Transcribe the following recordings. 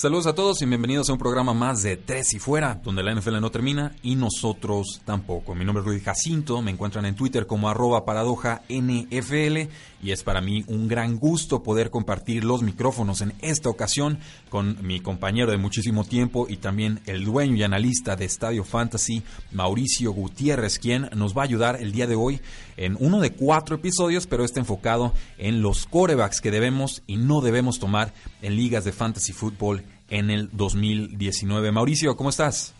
Saludos a todos y bienvenidos a un programa más de Tres y Fuera, donde la NFL no termina y nosotros tampoco. Mi nombre es Rudy Jacinto, me encuentran en Twitter como arroba paradoja NFL y es para mí un gran gusto poder compartir los micrófonos en esta ocasión con mi compañero de muchísimo tiempo y también el dueño y analista de Estadio Fantasy, Mauricio Gutiérrez, quien nos va a ayudar el día de hoy en uno de cuatro episodios, pero está enfocado en los corebacks que debemos y no debemos tomar en ligas de fantasy fútbol en el 2019. Mauricio, ¿cómo estás?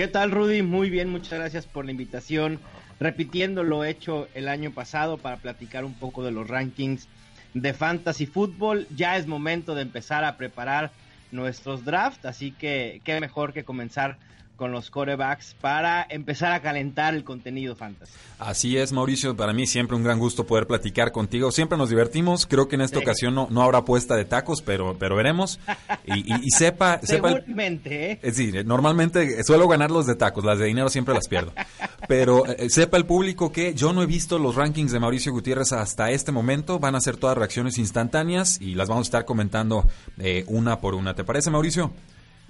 ¿Qué tal, Rudy? Muy bien, muchas gracias por la invitación repitiendo lo hecho el año pasado para platicar un poco de los rankings de fantasy fútbol. Ya es momento de empezar a preparar nuestros drafts, así que qué mejor que comenzar con los corebacks para empezar a calentar el contenido fantasy. Así es, Mauricio. Para mí siempre un gran gusto poder platicar contigo. Siempre nos divertimos. Creo que en esta ocasión no, no, habrá puesta de tacos, pero, pero veremos. Y, y, sepa... Seguramente, ¿eh? Sí, normalmente suelo ganar los de tacos. Las de dinero siempre las pierdo. Pero eh, sepa el público que yo no he visto los rankings de Mauricio Gutiérrez hasta este momento. Van a ser todas reacciones instantáneas y las vamos a estar comentando eh, una por una. ¿Te parece, Mauricio?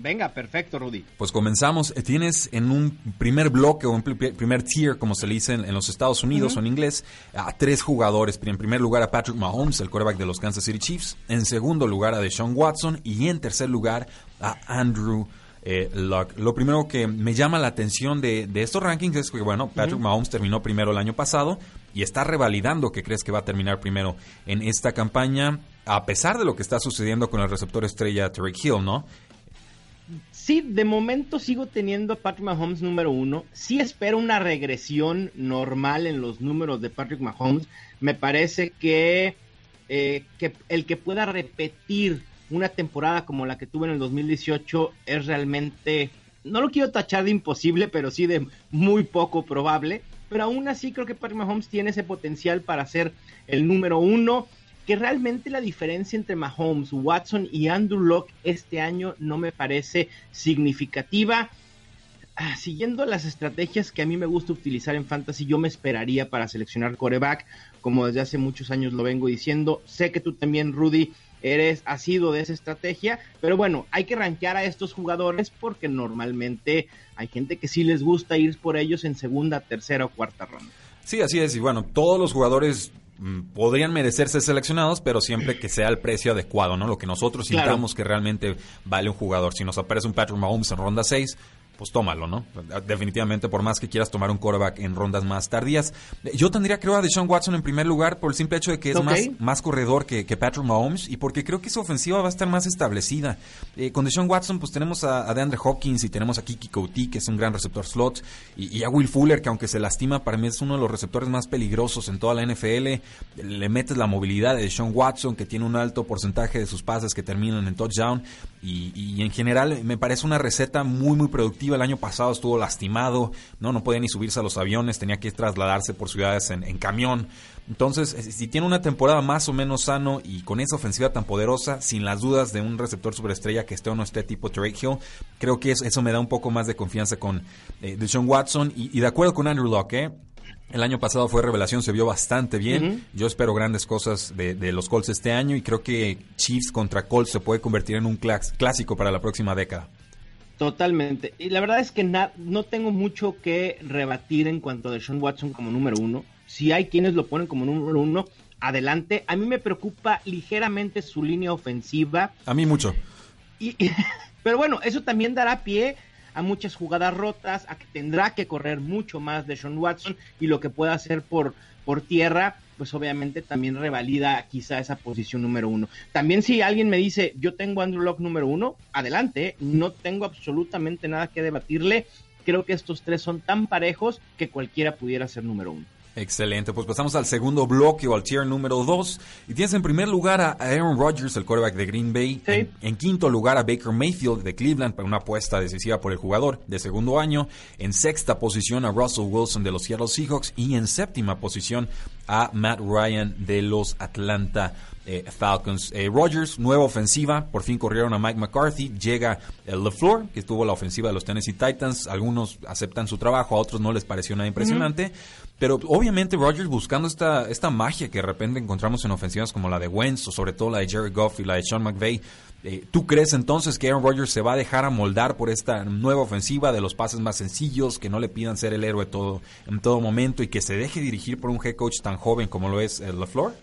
Venga, perfecto, Rudy. Pues comenzamos. Eh, tienes en un primer bloque o un primer tier, como se le dice en, los Estados Unidos o en inglés, a tres jugadores. En primer lugar a Patrick Mahomes, el quarterback de los Kansas City Chiefs. En segundo lugar a Deshaun Watson. Y en tercer lugar a Andrew eh, Luck. Lo primero que me llama la atención de, estos rankings es que, bueno, Patrick Mahomes terminó primero el año pasado y está revalidando que crees que va a terminar primero en esta campaña, a pesar de lo que está sucediendo con el receptor estrella Tarek Hill, ¿no? Sí, de momento sigo teniendo a Patrick Mahomes número uno. Sí espero una regresión normal en los números de Patrick Mahomes. Me parece que, eh, que el que pueda repetir una temporada como la que tuve en el 2018 es realmente, no lo quiero tachar de imposible, pero sí de muy poco probable. Pero aún así creo que Patrick Mahomes tiene ese potencial para ser el número uno que realmente la diferencia entre Mahomes, Watson y Andrew Locke este año no me parece significativa. Ah, siguiendo las estrategias que a mí me gusta utilizar en fantasy, yo me esperaría para seleccionar coreback, como desde hace muchos años lo vengo diciendo. Sé que tú también, Rudy, eres sido de esa estrategia, pero bueno, hay que rankear a estos jugadores porque normalmente hay gente que sí les gusta ir por ellos en segunda, tercera o cuarta ronda. Sí, así es, y bueno, todos los jugadores podrían merecerse seleccionados, pero siempre que sea el precio adecuado, ¿no? Lo que nosotros sintamos que realmente vale un jugador. Si nos aparece un Patrick Mahomes en ronda 6, pues tómalo, ¿no? Definitivamente, por más que quieras tomar un quarterback en rondas más tardías. Yo tendría, creo, a Deshaun Watson en primer lugar por el simple hecho de que es más, más corredor que, Patrick Mahomes y porque creo que su ofensiva va a estar más establecida. Eh, con Deshaun Watson, pues tenemos a, DeAndre Hopkins y tenemos a Kiki Couty, que es un gran receptor slot, y, a Will Fuller, que aunque se lastima, para mí es uno de los receptores más peligrosos en toda la NFL. Le metes la movilidad de Deshaun Watson, que tiene un alto porcentaje de sus pases que terminan en touchdown, y, y en general me parece una receta muy, muy productiva el año pasado estuvo lastimado, no, no podía ni subirse a los aviones, tenía que trasladarse por ciudades en, camión. Entonces, eh, si tiene una temporada más o menos sano y con esa ofensiva tan poderosa, sin las dudas de un receptor superestrella que esté o no esté tipo Drake Hill, creo que eso, eso me da un poco más de confianza con eh, Deshaun Watson y, de acuerdo con Andrew Locke, ¿eh? El año pasado fue revelación, se vio bastante bien. Yo espero grandes cosas de, de, los Colts este año y creo que Chiefs contra Colts se puede convertir en un clásico para la próxima década. Totalmente. Y la verdad es que no tengo mucho que rebatir en cuanto a Sean Watson como número uno. Si hay quienes lo ponen como número uno, adelante. A mí me preocupa ligeramente su línea ofensiva. A mí mucho. Y, pero bueno, eso también dará pie a muchas jugadas rotas, a que tendrá que correr mucho más de Sean Watson y lo que pueda hacer por, por tierra pues obviamente también revalida quizá esa posición número uno. También si alguien me dice, yo tengo Andrew Locke número uno, adelante, no tengo absolutamente nada que debatirle. Creo que estos tres son tan parejos que cualquiera pudiera ser número uno. Excelente, pues pasamos al segundo bloque o al tier número 2. Y tienes en primer lugar a Aaron Rodgers, el quarterback de Green Bay. En, quinto lugar a Baker Mayfield de Cleveland para una apuesta decisiva por el jugador de segundo año. En sexta posición a Russell Wilson de los Seattle Seahawks. Y en séptima posición a Matt Ryan de los Atlanta eh, Falcons. Eh, Rodgers, nueva ofensiva, por fin corrieron a Mike McCarthy, llega el LeFleur, que estuvo la ofensiva de los Tennessee Titans, algunos aceptan su trabajo, a otros no les pareció nada impresionante, pero obviamente Rodgers buscando esta, esta magia que de repente encontramos en ofensivas como la de Wentz, o sobre todo la de Jerry Goff y la de Sean McVay, eh, ¿Tú crees entonces que Aaron Rodgers se va a dejar amoldar por esta nueva ofensiva de los pases más sencillos, que no le pidan ser el héroe todo, en todo momento y que se deje dirigir por un head coach tan joven como lo es el LaFleur?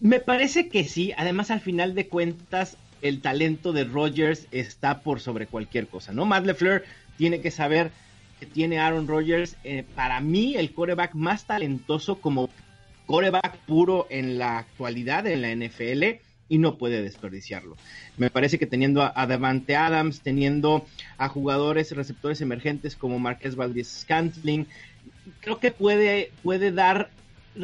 Me parece que sí. Además, al final de cuentas, el talento de Rodgers está por sobre cualquier cosa, ¿no? Matt LeFleur tiene que saber que tiene Aaron Rodgers, eh, para mí, el coreback más talentoso como coreback puro en la actualidad en la NFL y no puede desperdiciarlo. Me parece que teniendo a, Devante Adams, teniendo a jugadores receptores emergentes como Marquez Valdez Scantling, creo que puede, puede dar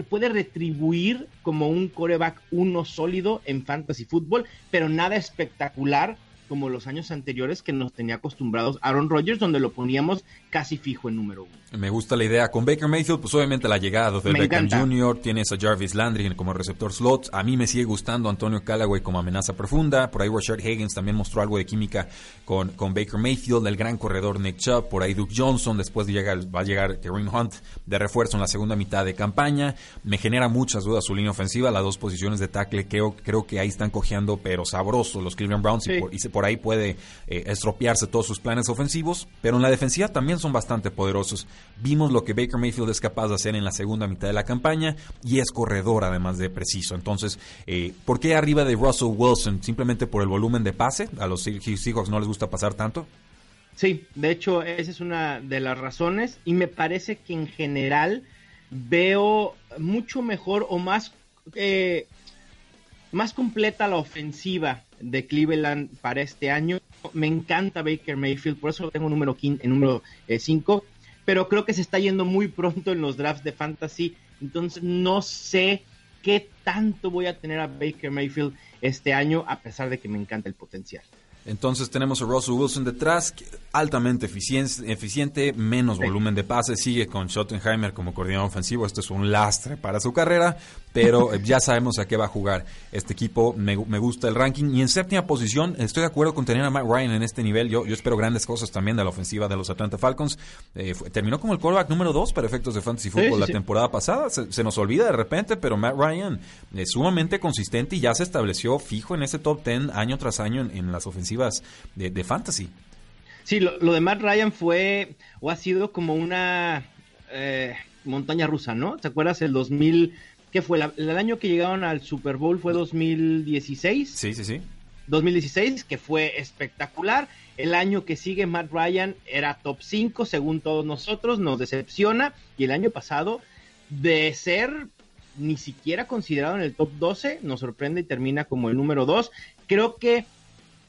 puede retribuir como un coreback uno sólido en fantasy fútbol, pero nada espectacular como los años anteriores que nos tenía acostumbrados Aaron Rodgers, donde lo poníamos casi fijo en número uno. Me gusta la idea. Con Baker Mayfield, pues obviamente la llegada de Beckham Jr., tienes a Jarvis Landry como receptor slot. A mí me sigue gustando Antonio Callaway como amenaza profunda. Por ahí Rashard Higgins también mostró algo de química con, con Baker Mayfield, el gran corredor Nick Chubb. Por ahí Duke Johnson, después de llegar, va a llegar Kareem Hunt de refuerzo en la segunda mitad de campaña. Me genera muchas dudas su línea ofensiva. Las dos posiciones de tackle creo, creo que ahí están cojeando, pero sabroso los Cleveland Browns y, por, y por ahí puede eh, estropearse todos sus planes ofensivos, pero en la defensiva también son bastante poderosos. Vimos lo que Baker Mayfield es capaz de hacer en la segunda mitad de la campaña y es corredor además de preciso. Entonces, eh, ¿por qué arriba de Russell Wilson? ¿Simplemente por el volumen de pase? ¿A los Seahawks no les gusta pasar tanto? Sí, de hecho esa es una de las razones y me parece que en general veo mucho mejor o más eh, más completa la ofensiva de Cleveland para este año. Me encanta Baker Mayfield, por eso lo tengo número en número 5, eh, pero creo que se está yendo muy pronto en los drafts de fantasy, entonces no sé qué tanto voy a tener a Baker Mayfield este año, a pesar de que me encanta el potencial. Entonces tenemos a Russell Wilson detrás, altamente eficiente, menos volumen de pases, sigue con Schottenheimer como coordinador ofensivo, esto es un lastre para su carrera, pero eh, ya sabemos a qué va a jugar este equipo, me, gusta el ranking y en séptima posición estoy de acuerdo con tener a Matt Ryan en este nivel, yo, yo espero grandes cosas también de la ofensiva de los Atlanta Falcons, eh, terminó como el quarterback número dos para efectos de fantasy football la temporada pasada, se, nos olvida de repente, pero Matt Ryan es sumamente consistente y ya se estableció fijo en ese top ten año tras año en las ofensivas de, fantasy. Sí, lo, de Matt Ryan fue o ha sido como una eh, montaña rusa, ¿no? ¿Te acuerdas el 2000? ¿Qué fue? el año que llegaron al Super Bowl fue 2016. Sí, sí, sí. 2016, que fue espectacular. El año que sigue Matt Ryan era top 5, según todos nosotros, nos decepciona. Y el año pasado, de ser ni siquiera considerado en el top 12, nos sorprende y termina como el número 2. Creo que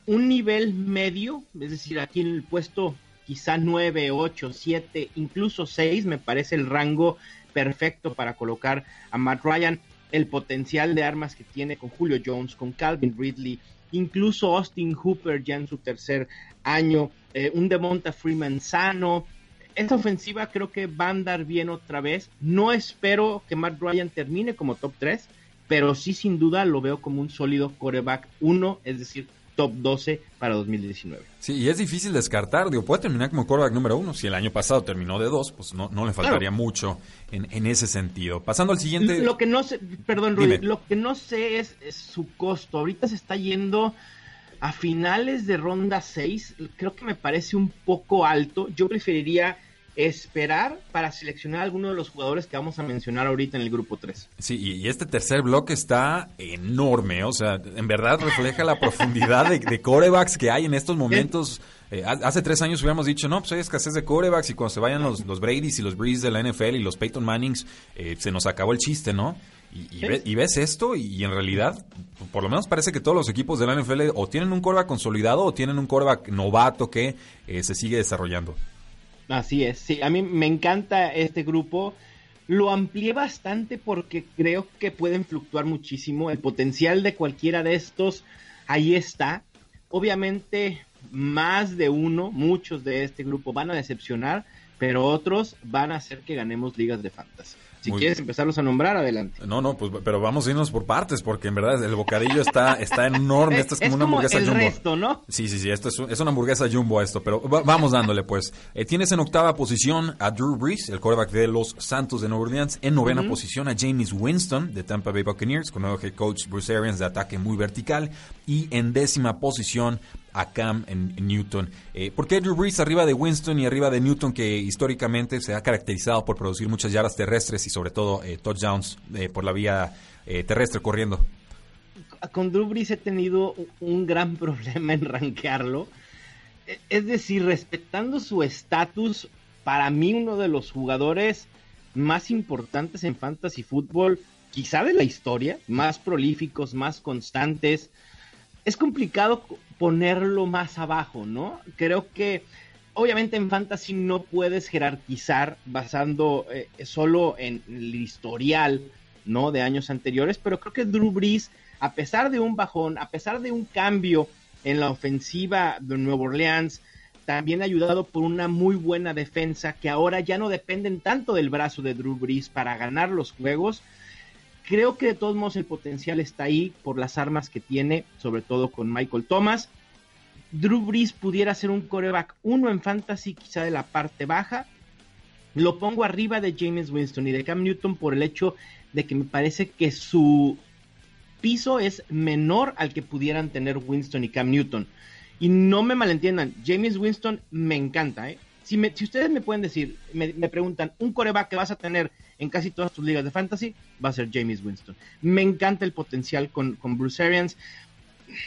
un nivel medio, es decir, aquí en el puesto quizá 9, 8, 7, incluso 6, me parece el rango perfecto para colocar a Matt Ryan. El potencial de armas que tiene con Julio Jones, con Calvin Ridley, incluso Austin Hooper ya en su tercer año, eh, un Demonta Freeman sano. Esta ofensiva creo que va a andar bien otra vez. No espero que Matt Ryan termine como top 3, pero sí sin duda lo veo como un sólido coreback 1, es decir, top 12 para 2019. Sí, y es difícil descartar, digo, puede terminar como quarterback número uno. Si el año pasado terminó de dos, pues no, no le faltaría mucho en, en, ese sentido. Pasando al siguiente. Lo que no sé, perdón, Rudy, lo que no sé es, es, su costo. Ahorita se está yendo a finales de ronda 6. Creo que me parece un poco alto. Yo preferiría esperar para seleccionar a alguno de los jugadores que vamos a mencionar ahorita en el grupo 3. Sí, y este tercer bloque está enorme, o sea, en verdad refleja la profundidad de, corebacks que hay en estos momentos. Eh, hace tres años hubiéramos dicho, no, pues hay escasez de corebacks y cuando se vayan los, los Brady's y los Breeze de la NFL y los Peyton Mannings, eh, se nos acabó el chiste, ¿no? Y, ves esto y, en realidad, por lo menos parece que todos los equipos de la NFL o tienen un coreback consolidado o tienen un coreback novato que eh, se sigue desarrollando. Así es, sí, a mí me encanta este grupo lo amplié bastante porque creo que pueden fluctuar muchísimo. El potencial de cualquiera de estos ahí está. Obviamente, más de uno, muchos de este grupo van a decepcionar, pero otros van a hacer que ganemos ligas de fantasy. Si quieres empezarlos a nombrar, adelante. No, no, pues, pero vamos a irnos por partes, porque en verdad el bocadillo está, está enorme. Esto es como una hamburguesa el jumbo. Resto, ¿no? Sí, sí, sí, esto es, una hamburguesa jumbo esto, pero vamos dándole pues. Eh, tienes en octava posición a Drew Brees, el quarterback de los Santos de Nueva Orleans. En novena posición a James Winston de Tampa Bay Buccaneers, con nuevo head coach Bruce Arians de ataque muy vertical. Y en décima posición a Cam en, Newton. Eh, ¿Por qué Drew Brees arriba de Winston y arriba de Newton, que históricamente se ha caracterizado por producir muchas yardas terrestres y sobre todo eh, touchdowns eh, por la vía terrestre corriendo? Con Drew Brees he tenido un gran problema en rankearlo. E, es decir, respetando su estatus, para mí uno de los jugadores más importantes en fantasy fútbol, quizá de la historia, más prolíficos, más constantes. Es complicado ponerlo más abajo, ¿no? Creo que obviamente en fantasy no puedes jerarquizar basando eh, solo en el historial, ¿no? De años anteriores, pero creo que Drew Brees, a pesar de un bajón, a pesar de un cambio en la ofensiva de Nueva Orleans, también ayudado por una muy buena defensa que ahora ya no dependen tanto del brazo de Drew Brees para ganar los juegos, Creo que de todos modos el potencial está ahí por las armas que tiene, sobre todo con Michael Thomas. Drew Brees pudiera ser un coreback uno en fantasy, quizá de la parte baja. Lo pongo arriba de James Winston y de Cam Newton por el hecho de que me parece que su piso es menor al que pudieran tener Winston y Cam Newton. Y no me malentiendan, James Winston me encanta, ¿eh? Si, ustedes me pueden decir, me, me, preguntan, un coreback que vas a tener en casi todas tus ligas de fantasy, va a ser James Winston. Me encanta el potencial con, Bruce Arians,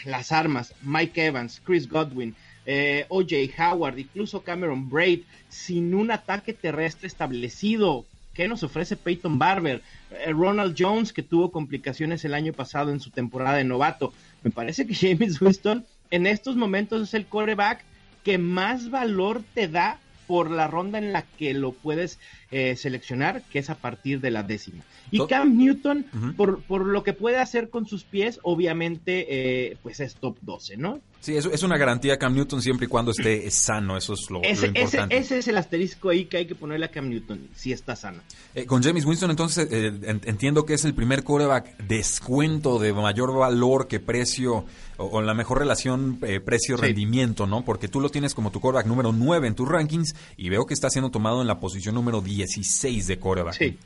las armas, Mike Evans, Chris Godwin, eh, OJ Howard, incluso Cameron Braid, sin un ataque terrestre establecido. ¿Qué nos ofrece Peyton Barber? Eh, Ronald Jones, que tuvo complicaciones el año pasado en su temporada de novato. Me parece que James Winston en estos momentos es el coreback que más valor te da por la ronda en la que lo puedes eh, seleccionar, que es a partir de la décima. Y Cam Newton, por, por, lo que puede hacer con sus pies, obviamente, eh, pues es top 12, ¿no? Sí, eso es una garantía Cam Newton siempre y cuando esté sano, eso es lo, importante. Ese, es el asterisco ahí que hay que ponerle a Cam Newton, si está sano. Eh, con James Winston, entonces, eh, entiendo que es el primer coreback descuento de mayor valor que precio, o, la mejor relación eh, precio-rendimiento, ¿no? Porque tú lo tienes como tu coreback número 9 en tus rankings y veo que está siendo tomado en la posición número 16 de coreback. Sí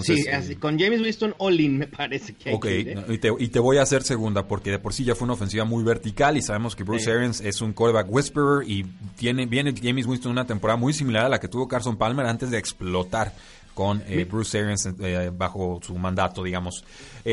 sí, eh, con James Winston all me parece que hay Ok, y, te, y, te, voy a hacer segunda porque de por sí ya fue una ofensiva muy vertical y sabemos que Bruce Arians es un quarterback whisperer y tiene, viene James Winston una temporada muy similar a la que tuvo Carson Palmer antes de explotar con eh, Bruce Arians eh, bajo su mandato, digamos.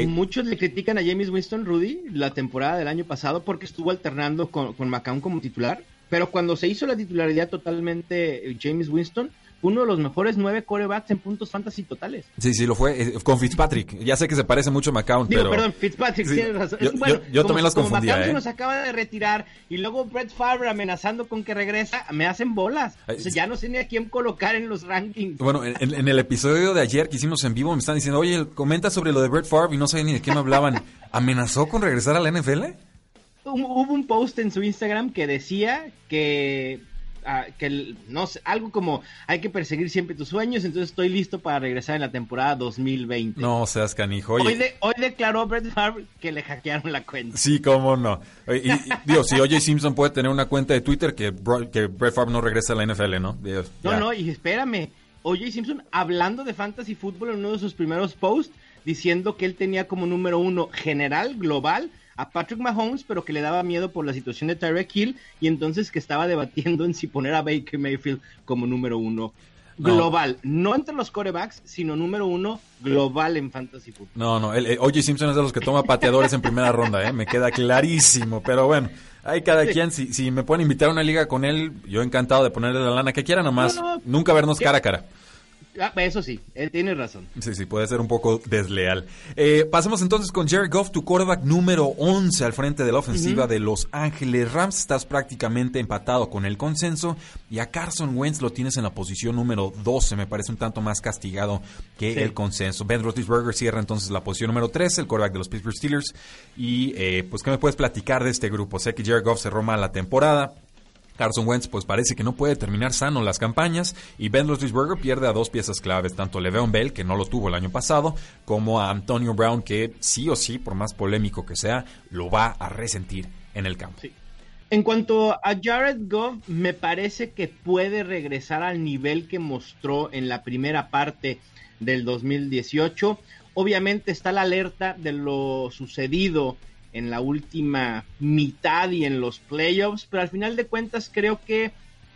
Muchos le critican a James Winston, Rudy, la temporada del año pasado porque estuvo alternando con, con McCown como titular, pero cuando se hizo la titularidad totalmente James Winston, uno de los mejores nueve corebacks en puntos fantasy totales. Sí, sí, lo fue eh, con Fitzpatrick. Ya sé que se parece mucho a McCown, Digo, pero... perdón, Fitzpatrick tiene razón. Yo, bueno, yo, también los confundía, como ¿eh? nos acaba de retirar y luego Brett Favre amenazando con que regresa, me hacen bolas. O sea, ya no sé ni a quién colocar en los rankings. Bueno, en, el episodio de ayer que hicimos en vivo me están diciendo, oye, comenta sobre lo de Brett Favre y no sé ni de qué me hablaban. ¿Amenazó con regresar a la NFL? Hubo un post en su Instagram que decía que que no sé, algo como hay que perseguir siempre tus sueños, entonces estoy listo para regresar en la temporada 2020. No seas canijo. Hoy, hoy, declaró Brett Favre que le hackearon la cuenta. Sí, cómo no. Y, digo, si OJ Simpson puede tener una cuenta de Twitter, que, que Brett Favre no regresa a la NFL, ¿no? no, no, y espérame. OJ Simpson hablando de fantasy fútbol en uno de sus primeros posts, diciendo que él tenía como número uno general, global, a Patrick Mahomes, pero que le daba miedo por la situación de Tyreek Hill y entonces que estaba debatiendo en si poner a Baker Mayfield como número uno global, no, entre los corebacks, sino número uno global en fantasy football. No, no, el, OJ Simpson es de los que toma pateadores en primera ronda, ¿eh? me queda clarísimo, pero bueno, hay cada quien, si, si me pueden invitar a una liga con él, yo encantado de ponerle la lana que quiera nomás, nunca vernos cara a cara Ah, eso sí, él tiene razón. Sí, sí, puede ser un poco desleal. Eh, pasemos entonces con Jared Goff, tu quarterback número 11 al frente de la ofensiva de Los Ángeles Rams. Estás prácticamente empatado con el consenso. Y a Carson Wentz lo tienes en la posición número 12. Me parece un tanto más castigado que el consenso. Ben Roethlisberger cierra entonces la posición número 13, el quarterback de los Pittsburgh Steelers. Y eh, pues, ¿qué me puedes platicar de este grupo? Sé que Jared Goff cerró mal la temporada. Carson Wentz pues parece que no puede terminar sano las campañas y Ben Roethlisberger pierde a dos piezas claves, tanto Le'Veon Bell, que no lo tuvo el año pasado, como a Antonio Brown, que sí o sí, por más polémico que sea, lo va a resentir en el campo. En cuanto a Jared Goff, me parece que puede regresar al nivel que mostró en la primera parte del 2018. Obviamente está la alerta de lo sucedido en la última mitad y en los playoffs, pero al final de cuentas creo que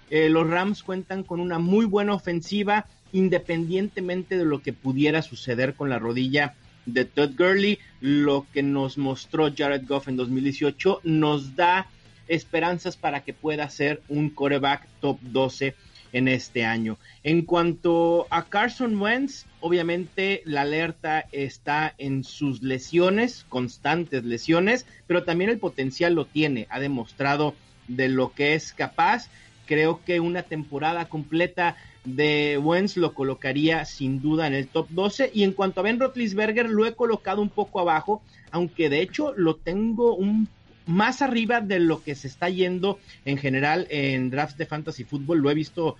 eh, los Rams cuentan con una muy buena ofensiva, independientemente de lo que pudiera suceder con la rodilla de Todd Gurley. Lo que nos mostró Jared Goff en 2018 nos da esperanzas para que pueda ser un quarterback top 12 en este año. En cuanto a Carson Wentz, obviamente la alerta está en sus lesiones, constantes lesiones, pero también el potencial lo tiene, ha demostrado de lo que es capaz. Creo que una temporada completa de Wentz lo colocaría sin duda en el top 12. Y en cuanto a Ben Roethlisberger, lo he colocado un poco abajo, aunque de hecho lo tengo un más arriba de lo que se está yendo en general en drafts de fantasy fútbol. Lo he visto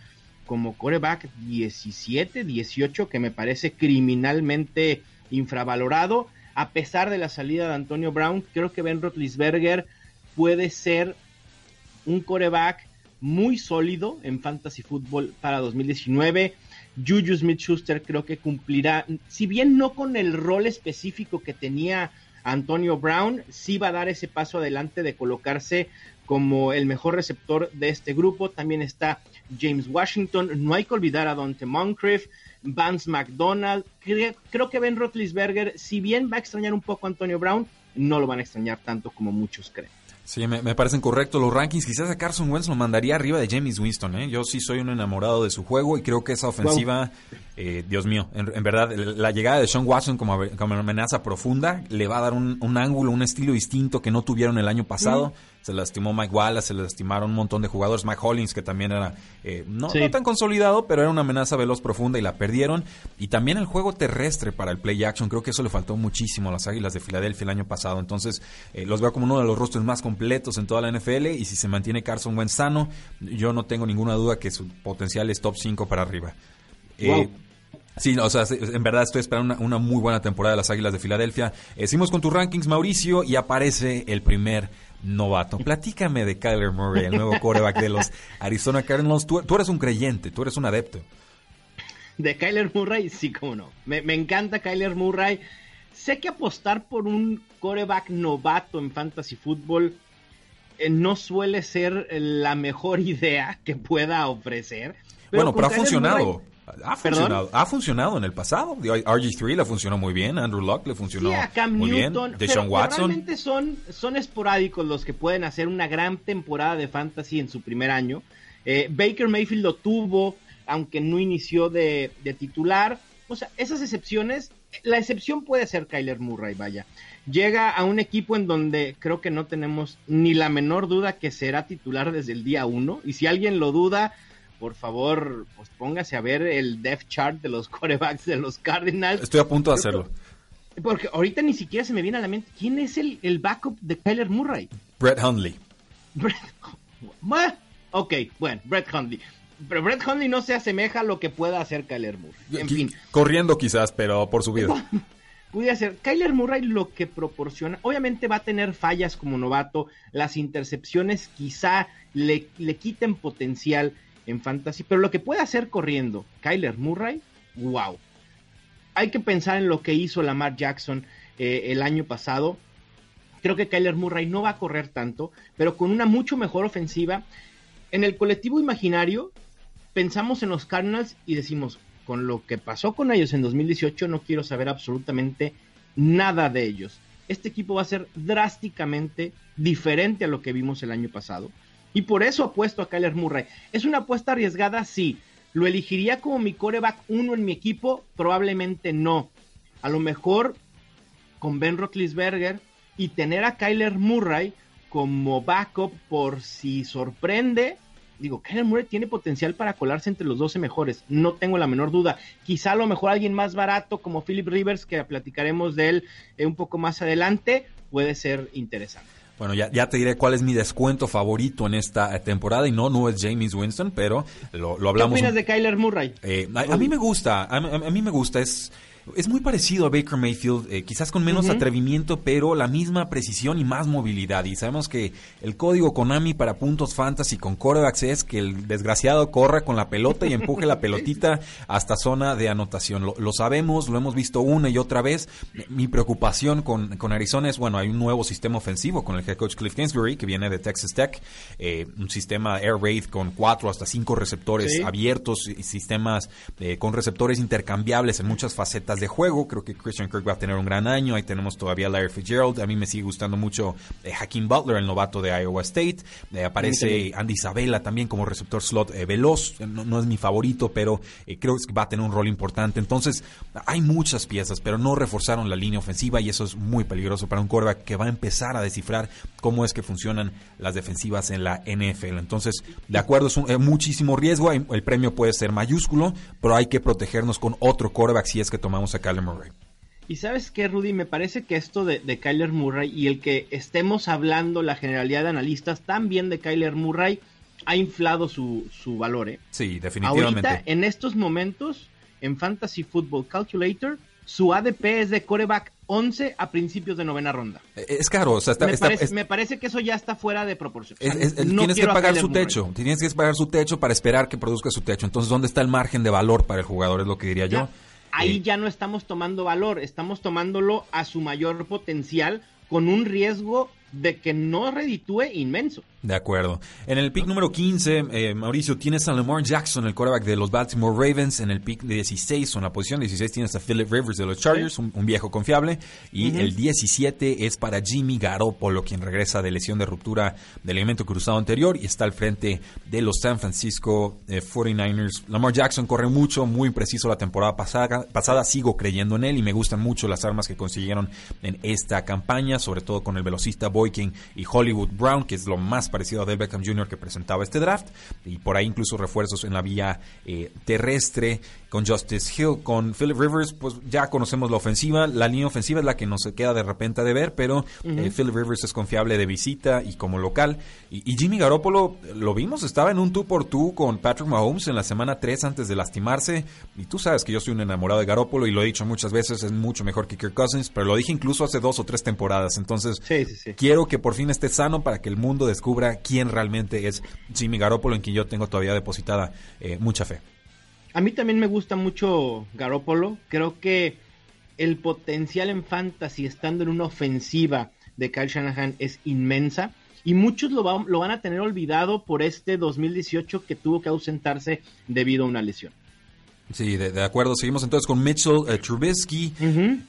como coreback 17, 18, que me parece criminalmente infravalorado. A pesar de la salida de Antonio Brown, creo que Ben Roethlisberger puede ser un coreback muy sólido en fantasy fútbol para 2019. Juju Smith Schuster creo que cumplirá, si bien no con el rol específico que tenía Antonio Brown, sí va a dar ese paso adelante de colocarse como el mejor receptor de este grupo. También está James Washington. No hay que olvidar a Dante Moncrief, Vance McDonald. Creo, que Ben Roethlisberger, si bien va a extrañar un poco a Antonio Brown, no lo van a extrañar tanto como muchos creen. Sí, me, parecen correctos los rankings. Quizás a Carson Wentz lo mandaría arriba de James Winston. ¿eh? Yo sí soy un enamorado de su juego y creo que esa ofensiva, eh, Dios mío, en, verdad, la llegada de Sean Watson como, como amenaza profunda le va a dar un, ángulo, un estilo distinto que no tuvieron el año pasado se lastimó Mike Wallace, se lastimaron un montón de jugadores, Mike Hollins, que también era eh, no, tan consolidado, pero era una amenaza veloz profunda y la perdieron. Y también el juego terrestre para el play action, creo que eso le faltó muchísimo a las Águilas de Filadelfia el año pasado. Entonces, eh, los veo como uno de los rostros más completos en toda la NFL y si se mantiene Carson Wentz sano, yo no tengo ninguna duda que su potencial es top 5 para arriba. Eh, Sí, o sea, en verdad estoy esperando una, muy buena temporada de las Águilas de Filadelfia. Seguimos con tus rankings, Mauricio, y aparece el primer novato. Platícame de Kyler Murray, el nuevo quarterback de los Arizona Cardinals. Tú, eres un creyente, tú eres un adepto. De Kyler Murray, sí, como no. Me, encanta Kyler Murray. Sé que apostar por un quarterback novato en fantasy football eh, no suele ser la mejor idea que pueda ofrecer. bueno, pero ha funcionado. Ha funcionado, ha funcionado en el pasado. RG3 le funcionó muy bien, Andrew Luck le funcionó muy bien, Deshaun Watson. realmente son, son esporádicos los que pueden hacer una gran temporada de fantasy en su primer año. Eh, Baker Mayfield lo tuvo, aunque no inició de, de, titular. O sea, esas excepciones, la excepción puede ser Kyler Murray, vaya. Llega a un equipo en donde creo que no tenemos ni la menor duda que será titular desde el día uno. Y si alguien lo duda, por favor, pues póngase a ver el depth chart de los corebacks de los Cardinals. Estoy a punto de hacerlo. Porque ahorita ni siquiera se me viene a la mente quién es el, el backup de Kyler Murray. Brett Hundley. Brett, ok, bueno, Brett Hundley. Pero Brett Hundley no se asemeja a lo que pueda hacer Kyler Murray. En fin. Corriendo quizás, pero por su vida. Pudiera ser. Kyler Murray lo que proporciona, obviamente va a tener fallas como novato, las intercepciones quizá le, le quiten potencial, en fantasy, pero lo que puede hacer corriendo Kyler Murray, wow. Hay que pensar en lo que hizo Lamar Jackson eh, el año pasado. Creo que Kyler Murray no va a correr tanto, pero con una mucho mejor ofensiva. En el colectivo imaginario, pensamos en los Cardinals y decimos, con lo que pasó con ellos en 2018, no quiero saber absolutamente nada de ellos. Este equipo va a ser drásticamente diferente a lo que vimos el año pasado. Y por eso apuesto a Kyler Murray. ¿Es una apuesta arriesgada? Sí. ¿Lo elegiría como mi coreback uno en mi equipo? Probablemente no. A lo mejor con Ben Roethlisberger y tener a Kyler Murray como backup por si sorprende. Digo, Kyler Murray tiene potencial para colarse entre los 12 mejores, no tengo la menor duda. Quizá a lo mejor alguien más barato como Philip Rivers, que platicaremos de él eh, un poco más adelante, puede ser interesante. Bueno, ya, ya te diré cuál es mi descuento favorito en esta temporada y no, no es James Winston, pero lo, hablamos. ¿Qué opinas de Kyler Murray? Eh, a, mí me gusta, a, a mí me gusta, es es muy parecido a Baker Mayfield, eh, quizás con menos atrevimiento, pero la misma precisión y más movilidad. Y sabemos que el código Konami para puntos fantasy con corebacks es que el desgraciado corra con la pelota y empuje la pelotita hasta zona de anotación. Lo, sabemos, lo hemos visto una y otra vez. Mi preocupación con, con, Arizona es, bueno, hay un nuevo sistema ofensivo con el head coach Cliff Kingsbury, que viene de Texas Tech, eh, un sistema air raid con cuatro hasta cinco receptores abiertos y sistemas eh, con receptores intercambiables en muchas facetas de juego. Creo que Christian Kirk va a tener un gran año. Ahí tenemos todavía a Larry Fitzgerald. A mí me sigue gustando mucho eh, Hakeem Butler, el novato de Iowa State. Eh, aparece Andy Isabella también como receptor slot eh, veloz. No, es mi favorito, pero creo que va a tener un rol importante. Entonces, hay muchas piezas, pero no reforzaron la línea ofensiva y eso es muy peligroso para un quarterback que va a empezar a descifrar cómo es que funcionan las defensivas en la NFL. Entonces, de acuerdo, es un, muchísimo riesgo. El premio puede ser mayúsculo, pero hay que protegernos con otro quarterback si es que tomamos a Kyler Murray. Y sabes qué, Rudy, me parece que esto de, Kyler Murray y el que estemos hablando la generalidad de analistas también de Kyler Murray ha inflado su, su valor. ¿eh? Sí, definitivamente. Ahorita, en estos momentos, en Fantasy Football Calculator, su ADP es de coreback 11 a principios de novena ronda. Eh, es caro, o sea, me, parece, que eso ya está fuera de proporción. tienes que pagar su techo, tienes que pagar su techo para esperar que produzca su techo. Entonces, ¿dónde está el margen de valor para el jugador? Es lo que diría yo ahí ya no estamos tomando valor, estamos tomándolo a su mayor potencial con un riesgo de que no reditúe inmenso. De acuerdo. En el pick número 15, eh, Mauricio, tienes a Lamar Jackson, el quarterback de los Baltimore Ravens. En el pick 16, o en la posición 16, tienes a Philip Rivers de los Chargers, un, viejo confiable. Y el 17 es para Jimmy Garoppolo, quien regresa de lesión de ruptura del elemento cruzado anterior y está al frente de los San Francisco 49ers. Eh, Lamar Jackson corre mucho, muy preciso la temporada pasada, pasada. Sigo creyendo en él y me gustan mucho las armas que consiguieron en esta campaña, sobre todo con el velocista Boykin y Hollywood Brown, que es lo más parecido a Del Beckham Jr. que presentaba este draft, y por ahí incluso refuerzos en la vía eh, terrestre con Justice Hill, con Philip Rivers, pues ya conocemos la ofensiva, la línea ofensiva es la que nos queda de repente de ver, pero eh, Philip Rivers es confiable de visita y como local, y, Jimmy Garoppolo, lo vimos, estaba en un tú por tú con Patrick Mahomes en la semana 3 antes de lastimarse, y tú sabes que yo soy un enamorado de Garoppolo y lo he dicho muchas veces, es mucho mejor que Kirk Cousins, pero lo dije incluso hace dos o tres temporadas, entonces quiero que por fin esté sano para que el mundo descubra quién realmente es Jimmy Garoppolo, en quien yo tengo todavía depositada eh, mucha fe. A mí también me gusta mucho Garópolo. Creo que el potencial en fantasy estando en una ofensiva de Kyle Shanahan es inmensa. Y muchos lo, lo van a tener olvidado por este 2018 que tuvo que ausentarse debido a una lesión. Sí, de, acuerdo. Seguimos entonces con Mitchell eh, Trubisky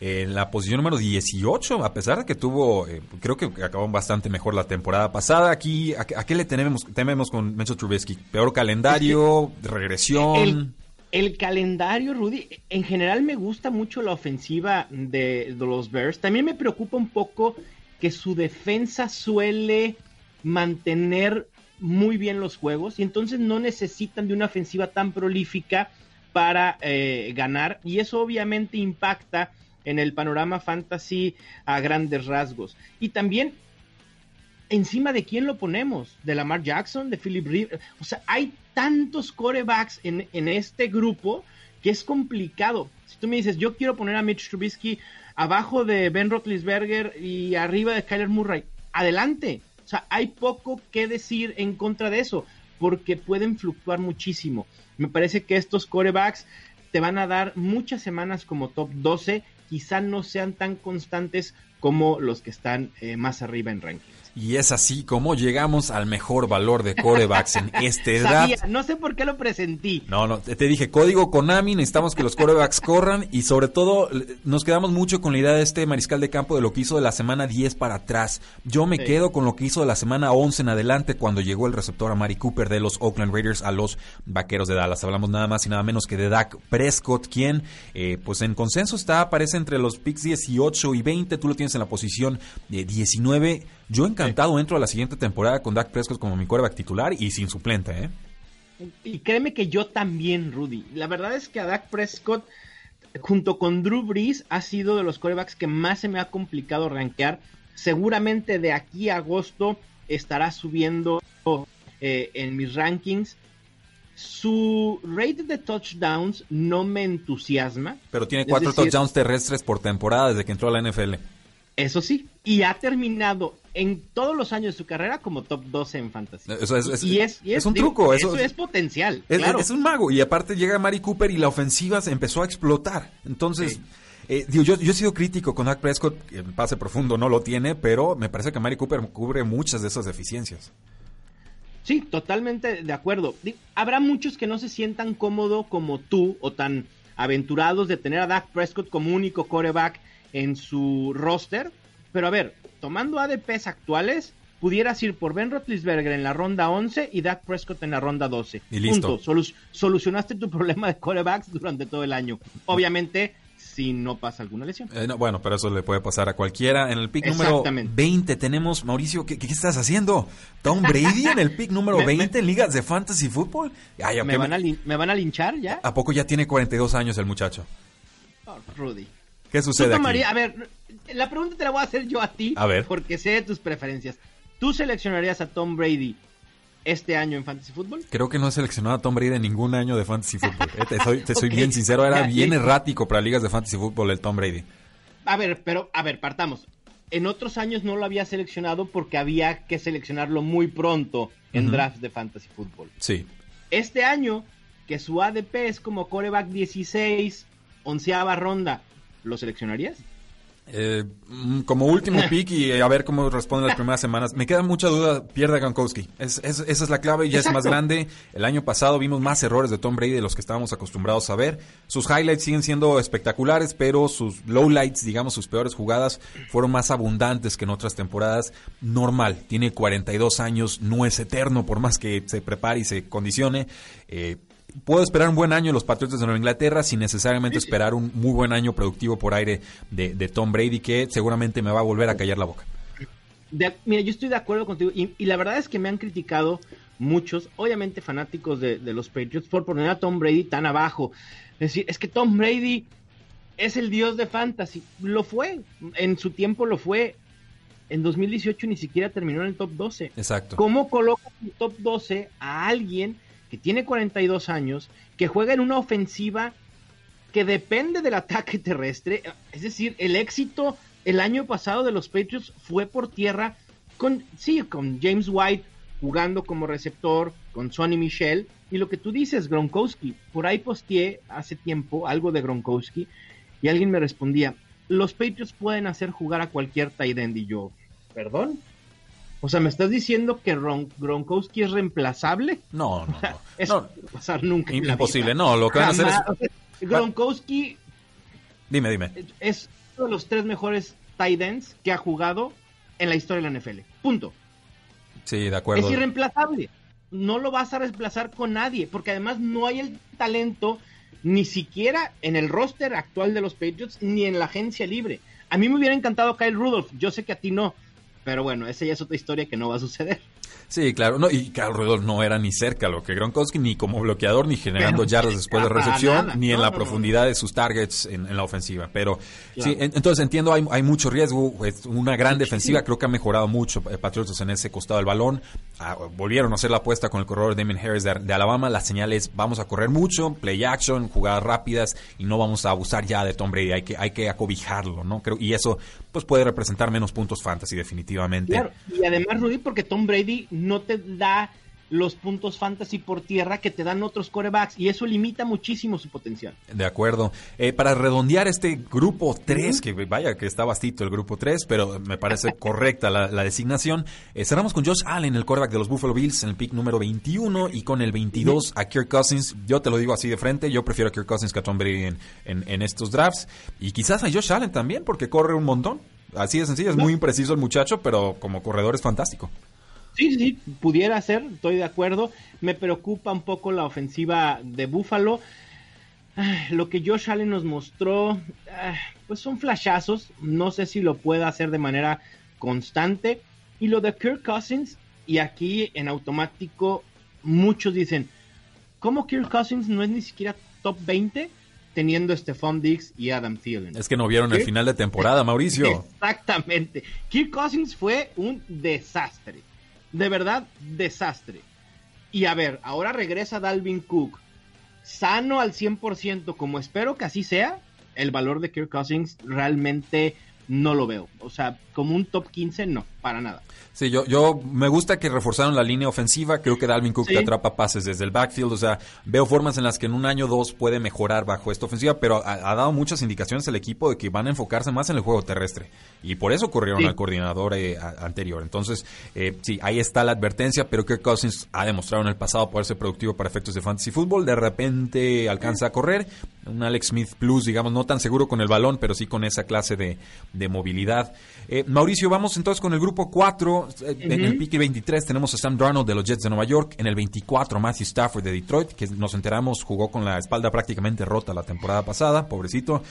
en la posición número 18, a pesar de que tuvo, eh, creo que acabó bastante mejor la temporada pasada. Aquí, ¿a, qué le tememos, tememos con Mitchell Trubisky? ¿Peor calendario? ¿Regresión? El calendario, Rudy, en general me gusta mucho la ofensiva de, los Bears. También me preocupa un poco que su defensa suele mantener muy bien los juegos y entonces no necesitan de una ofensiva tan prolífica para eh, ganar y eso obviamente impacta en el panorama fantasy a grandes rasgos. Y también encima de quién lo ponemos, de Lamar Jackson, de Philip Rivers, o sea, hay tantos corebacks en, en, este grupo que es complicado. Si tú me dices, yo quiero poner a Mitch Trubisky abajo de Ben Roethlisberger y arriba de Kyler Murray, adelante. O sea, hay poco que decir en contra de eso, porque pueden fluctuar muchísimo. Me parece que estos corebacks te van a dar muchas semanas como top 12, quizá no sean tan constantes como los que están eh, más arriba en rankings. Y es así como llegamos al mejor valor de corebacks en este draft. no sé por qué lo presentí. No, no, te dije, código Konami, necesitamos que los corebacks corran y sobre todo nos quedamos mucho con la idea de este mariscal de campo de lo que hizo de la semana 10 para atrás. Yo me quedo con lo que hizo de la semana 11 en adelante cuando llegó el receptor a Mari Cooper de los Oakland Raiders a los Vaqueros de Dallas. Hablamos nada más y nada menos que de Dak Prescott, quien eh, pues en consenso está, aparece entre los picks 18 y 20, tú lo tienes en la posición de 19 yo encantado entro a la siguiente temporada con Dak Prescott como mi quarterback titular y sin suplente, ¿eh? Y créeme que yo también, Rudy. La verdad es que a Dak Prescott, junto con Drew Brees, ha sido de los quarterbacks que más se me ha complicado rankear. Seguramente de aquí a agosto estará subiendo eh, en mis rankings. Su rate de touchdowns no me entusiasma. Pero tiene cuatro touchdowns terrestres por temporada desde que entró a la NFL. Eso sí, y ha terminado en todos los años de su carrera como top 12 en fantasy. Eso es, y es, un truco. Eso, es potencial. Es, es, un mago. Y aparte llega Mari Cooper y la ofensiva se empezó a explotar. Entonces, eh, yo, yo he sido crítico con Dak Prescott. En pase profundo no lo tiene, pero me parece que Mari Cooper cubre muchas de esas deficiencias. Sí, totalmente de acuerdo. Habrá muchos que no se sientan cómodo como tú o tan aventurados de tener a Dak Prescott como único coreback en su roster. Pero a ver, tomando ADPs actuales, pudieras ir por Ben Roethlisberger en la ronda 11 y Dak Prescott en la ronda 12. Y listo. solucionaste tu problema de corebacks durante todo el año. Obviamente, si no pasa alguna lesión. Eh, bueno, pero eso le puede pasar a cualquiera. En el pick número 20 tenemos, Mauricio, ¿qué, estás haciendo? Tom Brady en el pick número 20 en ligas de fantasy fútbol. ¿Me, van a ¿Me van a linchar ya? ¿A poco ya tiene 42 años el muchacho? Oh, Rudy. ¿Qué sucede aquí? A ver, la pregunta te la voy a hacer yo a ti. A ver. Porque sé de tus preferencias. ¿Tú seleccionarías a Tom Brady este año en Fantasy Football? Creo que no he seleccionado a Tom Brady en ningún año de Fantasy Football. Eh, te soy, bien sincero, era bien errático para ligas de Fantasy Football el Tom Brady. A ver, pero, a ver, partamos. En otros años no lo había seleccionado porque había que seleccionarlo muy pronto en drafts de Fantasy Football. Sí. Este año, que su ADP es como coreback 16, onceava ronda, ¿lo seleccionarías? Eh, mm, como último pick y a ver cómo responden las primeras semanas. Me queda mucha duda, pierde Gronkowski. Es, esa es la clave, ya es más grande. El año pasado vimos más errores de Tom Brady de los que estábamos acostumbrados a ver. Sus highlights siguen siendo espectaculares, pero sus lowlights, digamos, sus peores jugadas, fueron más abundantes que en otras temporadas. Normal, tiene 42 años, no es eterno, por más que se prepare y se condicione. Eh, puedo esperar un buen año en los Patriotas de Nueva Inglaterra sin necesariamente esperar un muy buen año productivo por aire de, Tom Brady que seguramente me va a volver a callar la boca. mira, yo estoy de acuerdo contigo y, la verdad es que me han criticado muchos, obviamente fanáticos de, los Patriots, por poner a Tom Brady tan abajo. Es decir, es que Tom Brady es el dios de fantasy. Lo fue, en su tiempo lo fue. En 2018 ni siquiera terminó en el top 12. Exacto. ¿Cómo coloca en el top 12 a alguien que tiene 42 años, que juega en una ofensiva que depende del ataque terrestre. Es decir, el éxito el año pasado de los Patriots fue por tierra con, sí, con James White jugando como receptor, con Sonny Michel, y lo que tú dices, Gronkowski. Por ahí posteé hace tiempo algo de Gronkowski y alguien me respondía, los Patriots pueden hacer jugar a cualquier tight end y yo, perdón, o sea, ¿me estás diciendo que Gronkowski es reemplazable? No, no, no. Eso no, va a pasar nunca. Imposible, no. Lo que van a hacer es. Gronkowski. Dime, dime. Es uno de los tres mejores tight ends que ha jugado en la historia de la NFL. Punto. Sí, de acuerdo. Es irreemplazable. No lo vas a reemplazar con nadie, porque además no hay el talento ni siquiera en el roster actual de los Patriots ni en la agencia libre. A mí me hubiera encantado Kyle Rudolph, yo sé que a ti no, pero bueno, esa ya es otra historia que no va a suceder. Sí, claro. No, y Carl Rudolph no era ni cerca lo que Gronkowski, ni como bloqueador, ni generando yardas después de recepción, ni en la profundidad de sus targets en, la ofensiva. Pero sí, entonces entiendo, hay, hay mucho riesgo. Es una gran defensiva. Creo que ha mejorado mucho eh, Patriots en ese costado del balón. Ah, volvieron a hacer la apuesta con el corredor Damien Harris de, Alabama. La señal es: vamos a correr mucho, play action, jugadas rápidas y no vamos a abusar ya de Tom Brady. Hay que, hay que acobijarlo, ¿no? Creo, y eso pues puede representar menos puntos fantasy, definitivamente. Claro, y además, Rudy, porque Tom Brady no te da los puntos fantasy por tierra que te dan otros corebacks y eso limita muchísimo su potencial. De acuerdo. Eh, para redondear este grupo 3, que vaya que está bastito el grupo 3, pero me parece correcta la, designación, eh, cerramos con Josh Allen, el coreback de los Buffalo Bills, en el pick número 21 y con el 22 a Kirk Cousins. Yo te lo digo así de frente, yo prefiero a Kirk Cousins que a Tom Brady en, en, estos drafts y quizás a Josh Allen también porque corre un montón. Así de sencillo, es muy impreciso el muchacho, pero como corredor es fantástico. Sí, sí, pudiera ser, estoy de acuerdo. Me preocupa un poco la ofensiva de Buffalo. Lo que Josh Allen nos mostró, pues son flashazos. No sé si lo pueda hacer de manera constante. Y lo de Kirk Cousins, y aquí en automático, muchos dicen: ¿Cómo Kirk Cousins no es ni siquiera top 20? teniendo Stephon Diggs y Adam Thielen. Es que no vieron el final de temporada, Mauricio. Exactamente. Kirk Cousins fue un desastre de verdad, desastre. Y a ver, ahora regresa Dalvin Cook, sano al 100%, como espero que así sea, el valor de Kirk Cousins realmente no lo veo. O sea, como un top 15, no, para nada. Sí, yo, yo me gusta que reforzaron la línea ofensiva. Creo que Dalvin Cook te atrapa pases desde el backfield. O sea, veo formas en las que en un año o dos puede mejorar bajo esta ofensiva, pero ha, dado muchas indicaciones al equipo de que van a enfocarse más en el juego terrestre. Y por eso corrieron al coordinador eh, anterior. Entonces, eh, sí, ahí está la advertencia, pero Kirk Cousins ha demostrado en el pasado poder ser productivo para efectos de fantasy fútbol. De repente alcanza a correr. Un Alex Smith Plus, digamos, no tan seguro con el balón, pero sí con esa clase de, de movilidad. Eh, Mauricio, vamos entonces con el grupo 4. Eh, en el pique 23 tenemos a Sam Darnold de los Jets de Nueva York. En el 24, Matthew Stafford de Detroit, que nos enteramos jugó con la espalda prácticamente rota la temporada pasada, pobrecito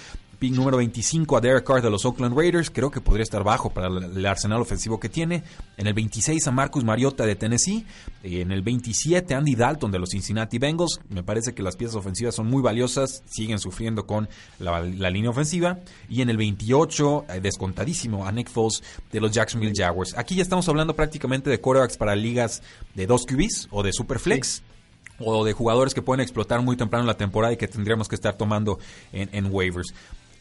número 25 a Derek Carr de los Oakland Raiders. Creo que podría estar bajo para el arsenal ofensivo que tiene. En el 26 a Marcus Mariota de Tennessee. En el 27 Andy Dalton de los Cincinnati Bengals. Me parece que las piezas ofensivas son muy valiosas. Siguen sufriendo con la, línea ofensiva. Y en el 28, eh, descontadísimo, a Nick Foles de los Jacksonville Jaguars. Aquí ya estamos hablando prácticamente de quarterbacks para ligas de dos QBs o de Superflex o de jugadores que pueden explotar muy temprano en la temporada y que tendríamos que estar tomando en, en waivers.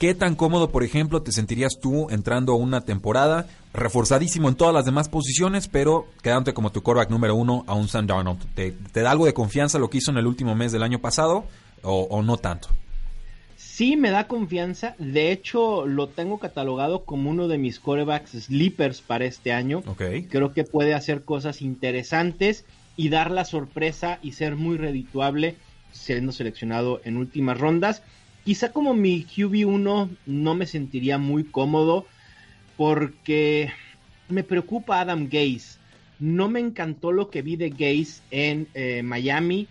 ¿Qué tan cómodo, por ejemplo, te sentirías tú entrando a una temporada reforzadísimo en todas las demás posiciones, pero quedándote como tu quarterback número uno a un Sam Darnold? ¿Te, da algo de confianza lo que hizo en el último mes del año pasado o, no tanto? Sí, me da confianza. De hecho, lo tengo catalogado como uno de mis quarterbacks sleepers para este año. Creo que puede hacer cosas interesantes y dar la sorpresa y ser muy redituable siendo seleccionado en últimas rondas. Quizá como mi QB1 no me sentiría muy cómodo porque me preocupa Adam Gaze. No me encantó lo que vi de Gaze en eh, Miami.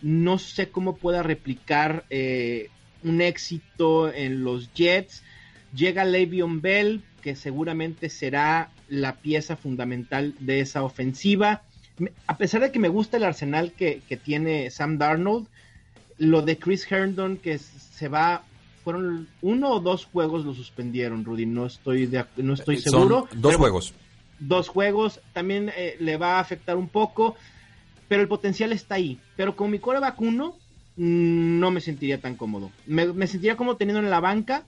No sé cómo pueda replicar eh, un éxito en los Jets. Llega Le'Veon Bell, que seguramente será la pieza fundamental de esa ofensiva. A pesar de que me gusta el arsenal que, que tiene Sam Darnold, lo de Chris Herndon que se va fueron uno o dos juegos lo suspendieron, Rudy, no estoy de, no estoy eh, seguro. dos juegos. Dos juegos también eh, le va a afectar un poco, pero el potencial está ahí. Pero con mi core vacuno mm, no me sentiría tan cómodo. Me, me sentiría como teniendo en la banca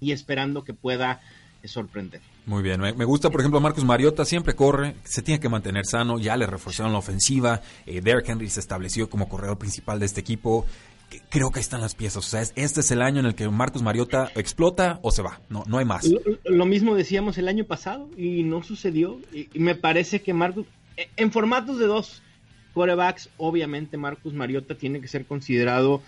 y esperando que pueda sorprender. Muy bien, me, gusta por ejemplo Marcus Mariota, siempre corre, se tiene que mantener sano, ya le reforzaron la ofensiva, eh, Derek Henry se estableció como corredor principal de este equipo, creo que están las piezas, o sea, este es el año en el que Marcus Mariota explota o se va, no, no hay más. Lo, mismo decíamos el año pasado y no sucedió, y, me parece que Marcus, eh, en formatos de dos quarterbacks, obviamente Marcus Mariota tiene que ser considerado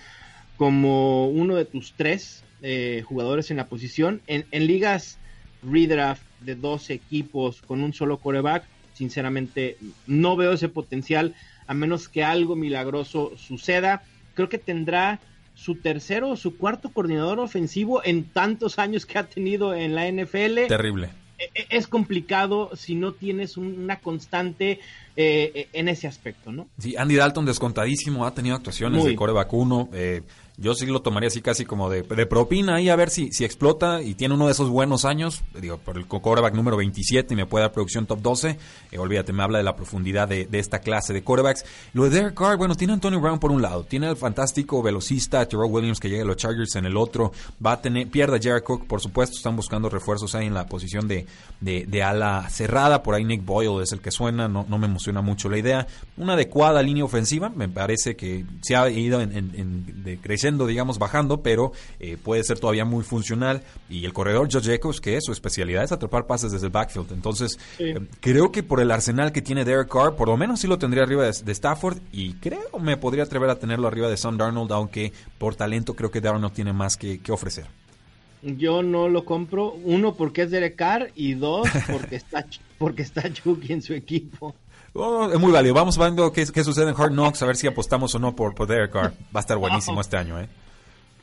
como uno de tus tres eh, jugadores en la posición, en, en ligas redraft de dos equipos con un solo coreback, sinceramente no veo ese potencial a menos que algo milagroso suceda. Creo que tendrá su tercero o su cuarto coordinador ofensivo en tantos años que ha tenido en la NFL. Terrible. E, e, es complicado si no tienes una constante eh, en ese aspecto, ¿no? Sí, Andy Dalton descontadísimo, ha tenido actuaciones de coreback 1. Eh, yo sí lo tomaría así casi como de, propina ahí a ver si, si explota y tiene uno de esos buenos años, digo, por el quarterback número 27 y me puede dar producción top 12, eh, olvídate, me habla de la profundidad de, esta clase de quarterbacks. Lo de Derek Carr, bueno, tiene Antonio Brown por un lado, tiene al fantástico velocista Terrell Williams que llega a los Chargers en el otro, va a tener, pierde a Jared Cook, por supuesto, están buscando refuerzos ahí en la posición de de, de, ala cerrada. Por ahí Nick Boyle es el que suena, no, no, me emociona mucho la idea. Una adecuada línea ofensiva, me parece que se ha ido en, creciendo, digamos, bajando, pero eh, puede ser todavía muy funcional. Y el corredor Joe Jacobs, que es su especialidad, es atrapar pases desde el backfield. Entonces, eh, creo que por el arsenal que tiene Derek Carr, por lo menos sí lo tendría arriba de, de Stafford y creo me podría atrever a tenerlo arriba de Sam Darnold, aunque por talento creo que Darnold tiene más que, ofrecer. Yo no lo compro, uno porque es Derek Carr y dos porque está porque está Chucky en su equipo. Oh, es muy válido. Vamos viendo qué, qué, sucede en Hard Knocks, a ver si apostamos o no por, por Derek Carr. Va a estar buenísimo este año, ¿eh?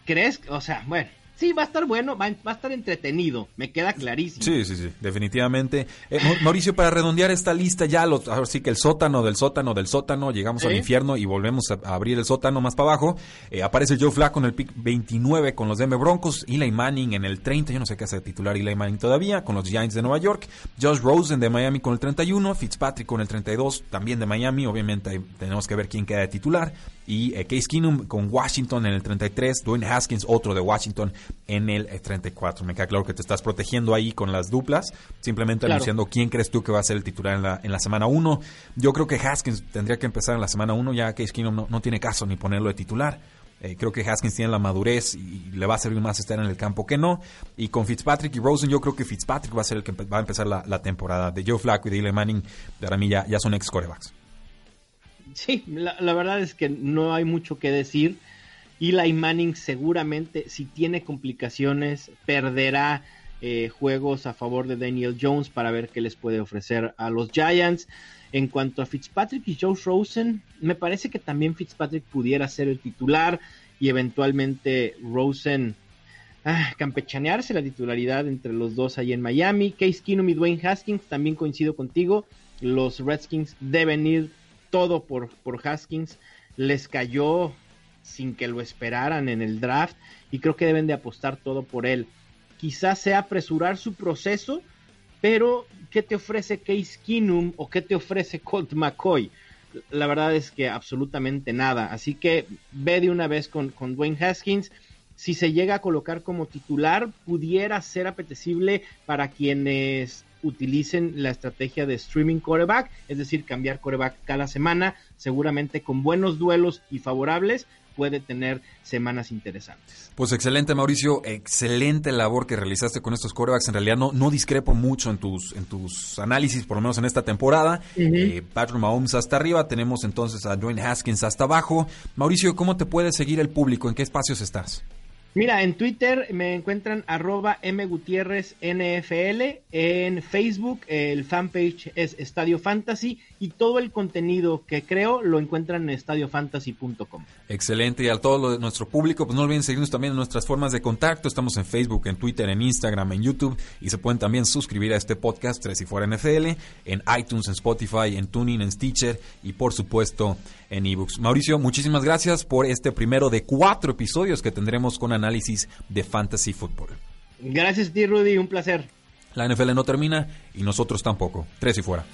¿Crees? O sea, bueno, Sí, va a estar bueno, va, a estar entretenido, me queda clarísimo. Sí, sí, sí, definitivamente. Eh, Mauricio, para redondear esta lista ya, ahora sí que el sótano del sótano del sótano, llegamos al infierno y volvemos a, abrir el sótano más para abajo. Eh, aparece Joe Flacco en el pick 29 con los Denver Broncos, Eli Manning en el 30, yo no sé qué hace titular Eli Manning todavía, con los Giants de Nueva York, Josh Rosen de Miami con el 31, Fitzpatrick con el 32, también de Miami, obviamente tenemos que ver quién queda de titular, y eh, Case Keenum con Washington en el 33, Dwayne Haskins, otro de Washington, en el 34. Me queda claro que te estás protegiendo ahí con las duplas, simplemente anunciando quién crees tú que va a ser el titular en la, en la semana 1. Yo creo que Haskins tendría que empezar en la semana 1, ya Case Keenum no, tiene caso ni ponerlo de titular. Eh, creo que Haskins tiene la madurez y le va a servir más estar en el campo que no. Y con Fitzpatrick y Rosen, yo creo que Fitzpatrick va a ser el que va a empezar la, temporada. De Joe Flacco y de Eli Manning, para mí ya, ya son ex corebacks. Sí, la, verdad es que no hay mucho que decir. Eli Manning seguramente, si tiene complicaciones, perderá eh, juegos a favor de Daniel Jones para ver qué les puede ofrecer a los Giants. En cuanto a Fitzpatrick y Joe Rosen, me parece que también Fitzpatrick pudiera ser el titular y eventualmente Rosen ah, campechanearse la titularidad entre los dos ahí en Miami. Case Keenum y Dwayne Haskins, también coincido contigo. Los Redskins deben ir todo por, por Haskins, les cayó sin que lo esperaran en el draft y creo que deben de apostar todo por él. Quizás sea apresurar su proceso, pero ¿qué te ofrece Case Keenum o qué te ofrece Colt McCoy? La verdad es que absolutamente nada. Así que ve de una vez con, con Dwayne Haskins. Si se llega a colocar como titular, pudiera ser apetecible para quienes utilicen la estrategia de streaming coreback, es decir, cambiar coreback cada semana, seguramente con buenos duelos y favorables puede tener semanas interesantes. Pues excelente Mauricio, excelente labor que realizaste con estos corebacks. En realidad no, no discrepo mucho en tus, en tus análisis, por lo menos en esta temporada. Eh, Patrick Mahomes hasta arriba, tenemos entonces a Dwayne Haskins hasta abajo. Mauricio, ¿cómo te puede seguir el público? ¿En qué espacios estás? Mira, en Twitter me encuentran arroba mgutierrezNFL, en Facebook el fanpage es Estadio Fantasy y todo el contenido que creo lo encuentran en estadiofantasy.com. Excelente, y a todo nuestro público, pues no olviden seguirnos también en nuestras formas de contacto, estamos en Facebook, en Twitter, en Instagram, en YouTube y se pueden también suscribir a este podcast Tres y Fuera NFL, en iTunes, en Spotify, en Tuning, en Stitcher y por supuesto en ebooks. Mauricio, muchísimas gracias por este primero de cuatro episodios que tendremos con análisis de fantasy football. Gracias a ti, Rudy, un placer. La NFL no termina y nosotros tampoco. Tres y fuera.